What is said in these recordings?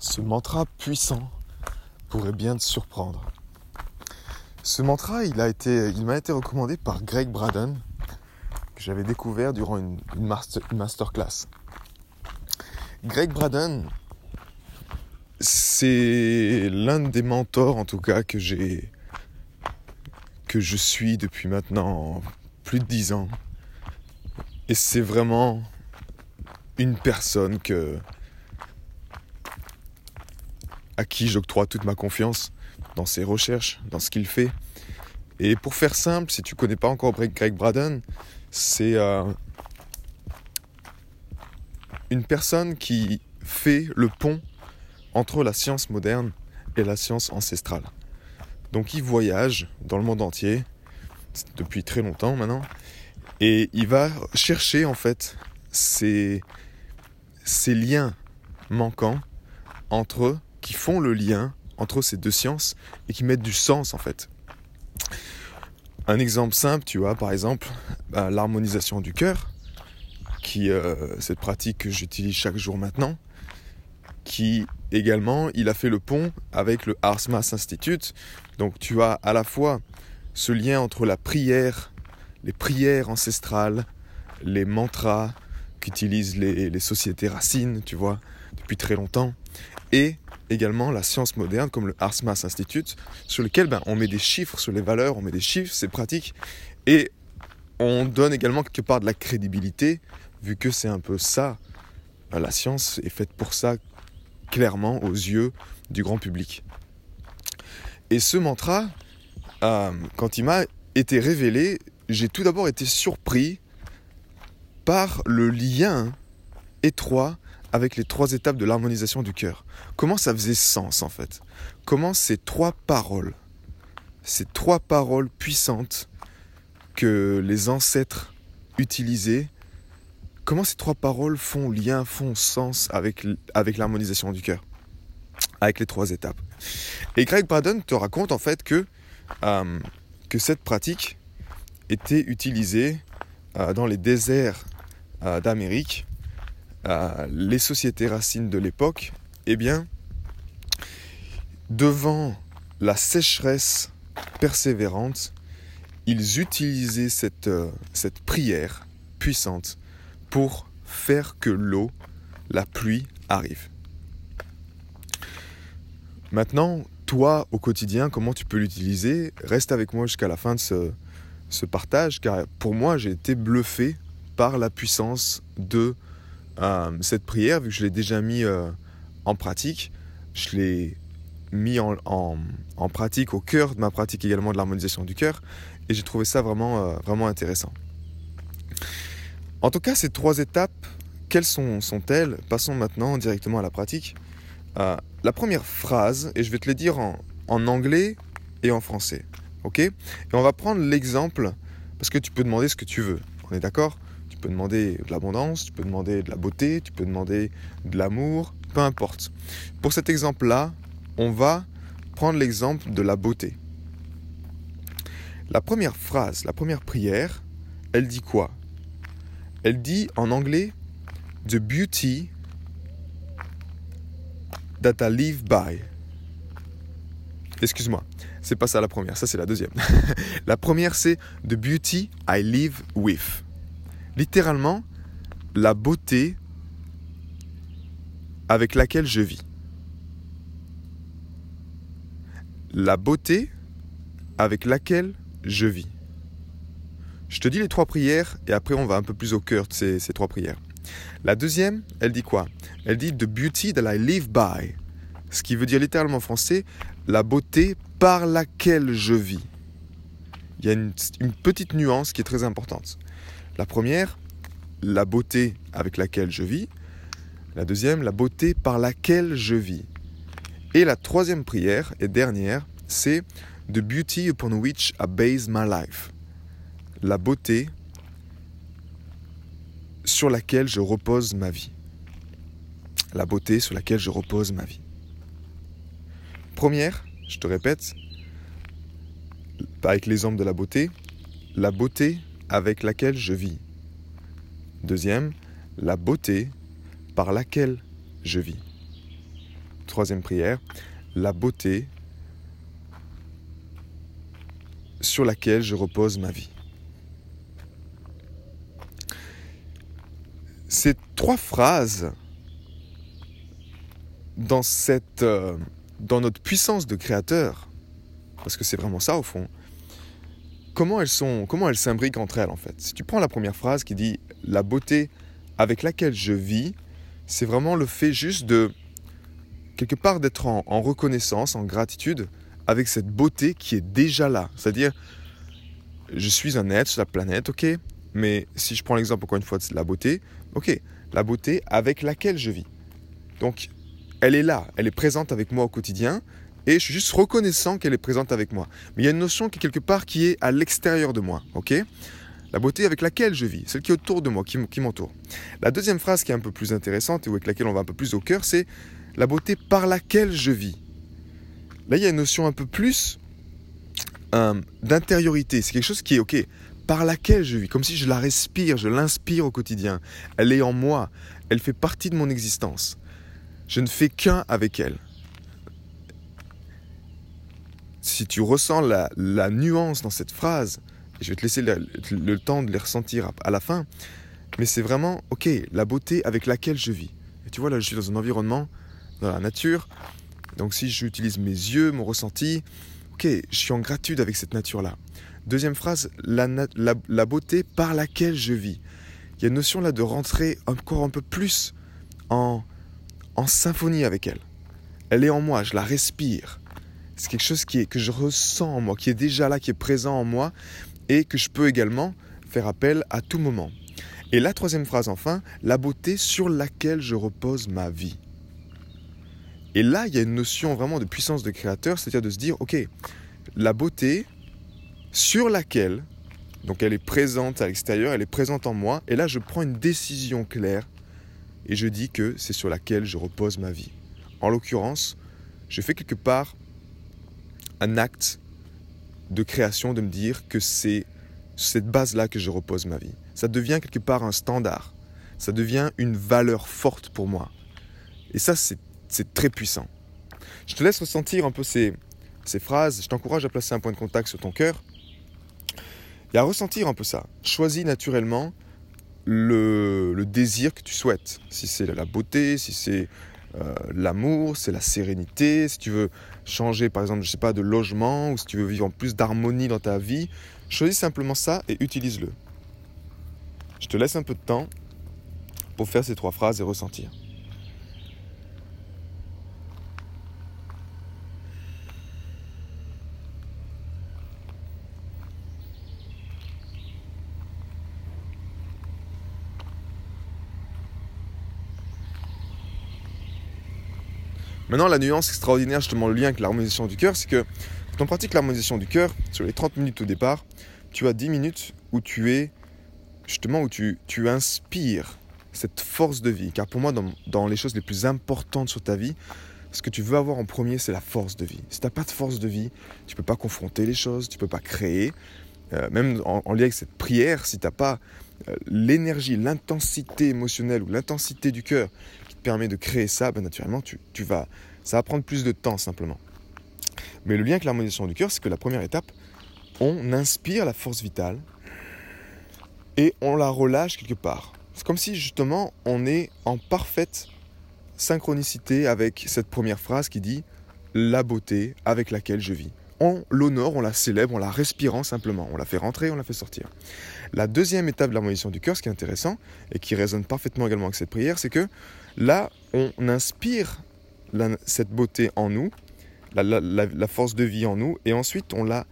ce mantra puissant pourrait bien te surprendre. Ce mantra, il, m'a été recommandé par Greg Braden, que j'avais découvert durant une, masterclass. Greg Braden, c'est l'un des mentors, en tout cas, que j'ai, que je suis depuis maintenant plus de dix ans. Et c'est vraiment une personne que, à qui j'octroie toute ma confiance dans ses recherches, dans ce qu'il fait. Et pour faire simple, si tu connais pas encore Greg Braden, c'est euh, une personne qui fait le pont entre la science moderne et la science ancestrale. Donc il voyage dans le monde entier depuis très longtemps maintenant et il va chercher en fait ces liens manquants entre qui font le lien entre ces deux sciences et qui mettent du sens en fait. Un exemple simple, tu vois, par exemple, bah, l'harmonisation du cœur, qui euh, cette pratique que j'utilise chaque jour maintenant, qui également, il a fait le pont avec le Arsmas Institute. Donc tu as à la fois ce lien entre la prière, les prières ancestrales, les mantras qu'utilisent les, les sociétés racines, tu vois, depuis très longtemps, et également la science moderne comme le Arsmas Institute, sur lequel ben, on met des chiffres sur les valeurs, on met des chiffres, c'est pratique, et on donne également quelque part de la crédibilité, vu que c'est un peu ça, ben, la science est faite pour ça, clairement aux yeux du grand public. Et ce mantra, euh, quand il m'a été révélé, j'ai tout d'abord été surpris par le lien étroit avec les trois étapes de l'harmonisation du cœur. Comment ça faisait sens en fait? Comment ces trois paroles, ces trois paroles puissantes que les ancêtres utilisaient, comment ces trois paroles font lien, font sens avec, l'harmonisation du cœur Avec les trois étapes. Et Greg Braden te raconte en fait que, euh, cette pratique était utilisée euh, dans les déserts euh, d'Amérique les sociétés racines de l'époque, eh bien, devant la sécheresse persévérante, ils utilisaient cette, euh, cette prière puissante pour faire que l'eau, la pluie, arrive. Maintenant, toi, au quotidien, comment tu peux l'utiliser? Reste avec moi jusqu'à la fin de ce, ce partage, car pour moi, j'ai été bluffé par la puissance de euh, cette prière, vu que je l'ai déjà mis euh, en pratique, je l'ai mis en, pratique, au cœur de ma pratique également de l'harmonisation du cœur, et j'ai trouvé ça vraiment, euh, vraiment intéressant. En tout cas, ces trois étapes, quelles sont, sont-elles? Passons maintenant directement à la pratique. la première phrase, et je vais te les dire en, en anglais et en français. Ok? Et on va prendre l'exemple, parce que tu peux demander ce que tu veux. On est d'accord? Peux demander de l'abondance, tu peux demander de la beauté, tu peux demander de l'amour, peu importe. Pour cet exemple-là, on va prendre l'exemple de la beauté. La première phrase, la première prière, elle dit quoi? Elle dit en anglais The beauty that I live by. Excuse-moi, c'est pas ça la première, ça c'est la deuxième. la première c'est The beauty I live with littéralement la beauté avec laquelle je vis. La beauté avec laquelle je vis. Je te dis les trois prières et après on va un peu plus au cœur de ces, ces trois prières. La deuxième, elle dit quoi? Elle dit The beauty that I live by. Ce qui veut dire littéralement en français la beauté par laquelle je vis. Il y a une, une petite nuance qui est très importante. La première, la beauté avec laquelle je vis. La deuxième, la beauté par laquelle je vis. Et la troisième prière et dernière, c'est The beauty upon which I base my life. La beauté sur laquelle je repose ma vie. La beauté sur laquelle je repose ma vie. Première, je te répète, avec l'exemple de la beauté, la beauté avec laquelle je vis. Deuxième, la beauté par laquelle je vis. troisième prière, la beauté sur laquelle je repose ma vie. Ces trois phrases, dans, euh, notre puissance de créateur, parce que c'est vraiment ça au fond, comment elles sont, comment elles s'imbriquent entre elles en fait. Si tu prends la première phrase qui dit la beauté avec laquelle je vis, c'est vraiment le fait juste de quelque part d'être en, en, reconnaissance, en gratitude avec cette beauté qui est déjà là. C'est-à-dire, je suis un être sur la planète, ok, mais si je prends l'exemple encore une fois de la beauté, ok, la beauté avec laquelle je vis. Donc, elle est là, elle est présente avec moi au quotidien, et je suis juste reconnaissant qu'elle est présente avec moi. Mais il y a une notion qui est quelque part qui est à l'extérieur de moi, ok? La beauté avec laquelle je vis, celle qui est autour de moi, qui m'entoure. La deuxième phrase qui est un peu plus intéressante et avec laquelle on va un peu plus au cœur, c'est la beauté par laquelle je vis. Là, il y a une notion un peu plus euh, d'intériorité. C'est quelque chose qui est, ok, par laquelle je vis, comme si je la respire, je l'inspire au quotidien. Elle est en moi, elle fait partie de mon existence. Je ne fais qu'un avec elle. Si tu ressens la, nuance dans cette phrase, je vais te laisser le, temps de les ressentir à, la fin, mais c'est vraiment, ok, la beauté avec laquelle je vis. Et tu vois, là, je suis dans un environnement, dans la nature, donc si j'utilise mes yeux, mon ressenti, ok, je suis en gratitude avec cette nature-là. Deuxième phrase, la, la, beauté par laquelle je vis. Il y a une notion là de rentrer encore un peu plus en, en symphonie avec elle. Elle est en moi, je la respire. C'est quelque chose qui est, que je ressens en moi, qui est déjà là, qui est présent en moi et que je peux également faire appel à tout moment. Et la troisième phrase enfin, la beauté sur laquelle je repose ma vie. Et là, il y a une notion vraiment de puissance de créateur, c'est-à-dire de se dire, ok, la beauté sur laquelle, donc elle est présente à l'extérieur, elle est présente en moi, et là je prends une décision claire, et je dis que c'est sur laquelle je repose ma vie. En l'occurrence, je fais quelque part un acte de création de me dire que c'est cette base-là que je repose ma vie. Ça devient quelque part un standard. Ça devient une valeur forte pour moi. Et ça, c'est très puissant. Je te laisse ressentir un peu ces, ces phrases. Je t'encourage à placer un point de contact sur ton cœur et à ressentir un peu ça. Choisis naturellement le, le désir que tu souhaites. Si c'est la beauté, si c'est euh, l'amour, c'est la sérénité. Si tu veux changer, par exemple, je sais pas, de logement ou si tu veux vivre en plus d'harmonie dans ta vie, choisis simplement ça et utilise-le. Je te laisse un peu de temps pour faire ces trois phrases et ressentir. Maintenant, la nuance extraordinaire, justement, le lien avec l'harmonisation du cœur, c'est que quand on pratique l'harmonisation du cœur, sur les 30 minutes au départ, tu as 10 minutes où tu es, justement, où tu, tu inspires cette force de vie. Car pour moi, dans, dans, les choses les plus importantes sur ta vie, ce que tu veux avoir en premier, c'est la force de vie. Si tu n'as pas de force de vie, tu ne peux pas confronter les choses, tu ne peux pas créer. Euh, même en, lien avec cette prière, si tu n'as pas l'énergie, l'intensité émotionnelle ou l'intensité du cœur permet de créer ça, ben naturellement, tu, tu, vas, ça va prendre plus de temps simplement. Mais le lien avec l'harmonisation du cœur, c'est que la première étape, on inspire la force vitale et on la relâche quelque part. C'est comme si justement on est en parfaite synchronicité avec cette première phrase qui dit la beauté avec laquelle je vis. On l'honore, on la célèbre, on la respirant simplement. On la fait rentrer, on la fait sortir. La deuxième étape de l'harmonisation du cœur, ce qui est intéressant et qui résonne parfaitement également avec cette prière, c'est que Là, on inspire cette beauté en nous, la, force de vie en nous, et ensuite on la,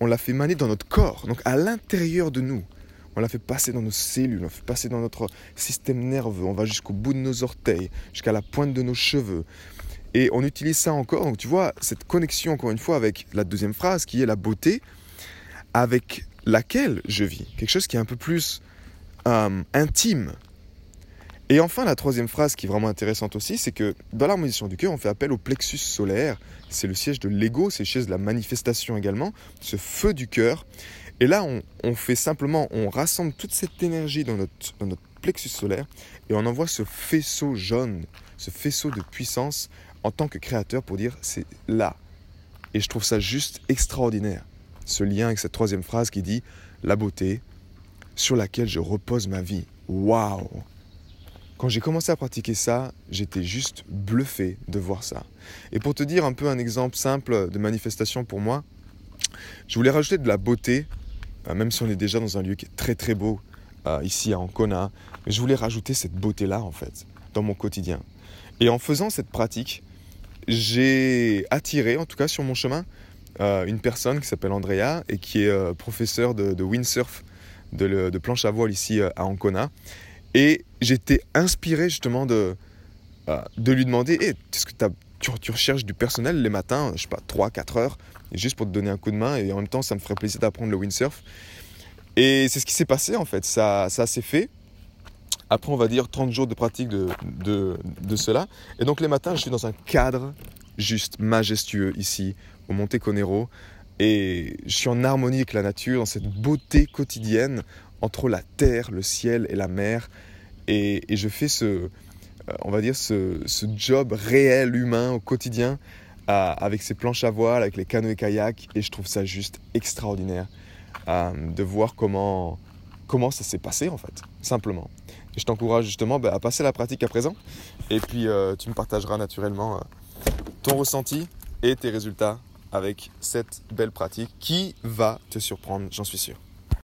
on la fait maner dans notre corps, donc à l'intérieur de nous. On la fait passer dans nos cellules, on la fait passer dans notre système nerveux, on va jusqu'au bout de nos orteils, jusqu'à la pointe de nos cheveux. Et on utilise ça encore, donc tu vois, cette connexion encore une fois avec la deuxième phrase qui est la beauté avec laquelle je vis. Quelque chose qui est un peu plus euh, intime, et enfin, la troisième phrase qui est vraiment intéressante aussi, c'est que dans l'harmonisation du cœur, on fait appel au plexus solaire. C'est le siège de l'ego, c'est le siège de la manifestation également, ce feu du cœur. Et là, on, fait simplement, on rassemble toute cette énergie dans notre, plexus solaire et on envoie ce faisceau jaune, ce faisceau de puissance en tant que créateur pour dire c'est là. Et je trouve ça juste extraordinaire. Ce lien avec cette troisième phrase qui dit la beauté sur laquelle je repose ma vie. Waouh Quand j'ai commencé à pratiquer ça, j'étais juste bluffé de voir ça. Et pour te dire un peu un exemple simple de manifestation pour moi, je voulais rajouter de la beauté, euh, même si on est déjà dans un lieu qui est très très beau, euh, ici à Ancona, mais je voulais rajouter cette beauté-là en fait, dans mon quotidien. Et en faisant cette pratique, j'ai attiré, en tout cas sur mon chemin, euh, une personne qui s'appelle Andrea et qui est professeur de, windsurf, de, planche à voile ici à Ancona. Et j'étais inspiré justement de, de lui demander que tu, tu, recherches du personnel les matins, je sais pas, 3-4 heures, juste pour te donner un coup de main et en même temps ça me ferait plaisir d'apprendre le windsurf. Et c'est ce qui s'est passé en fait, ça, ça s'est fait. Après, on va dire 30 jours de pratique de, de, de, cela. Et donc les matins, je suis dans un cadre juste majestueux ici, au Monte Conero. Et je suis en harmonie avec la nature, dans cette beauté quotidienne entre la terre, le ciel et la mer. Et, je fais ce, euh, on va dire, ce, job réel, humain, au quotidien, avec ces planches à voile, avec les canoës et kayaks. Et je trouve ça juste extraordinaire euh, de voir comment, comment ça s'est passé, en fait, simplement. Et je t'encourage justement bah, à passer la pratique à présent. Et puis euh, tu me partageras naturellement ton ressenti et tes résultats avec cette belle pratique qui va te surprendre, j'en suis sûr.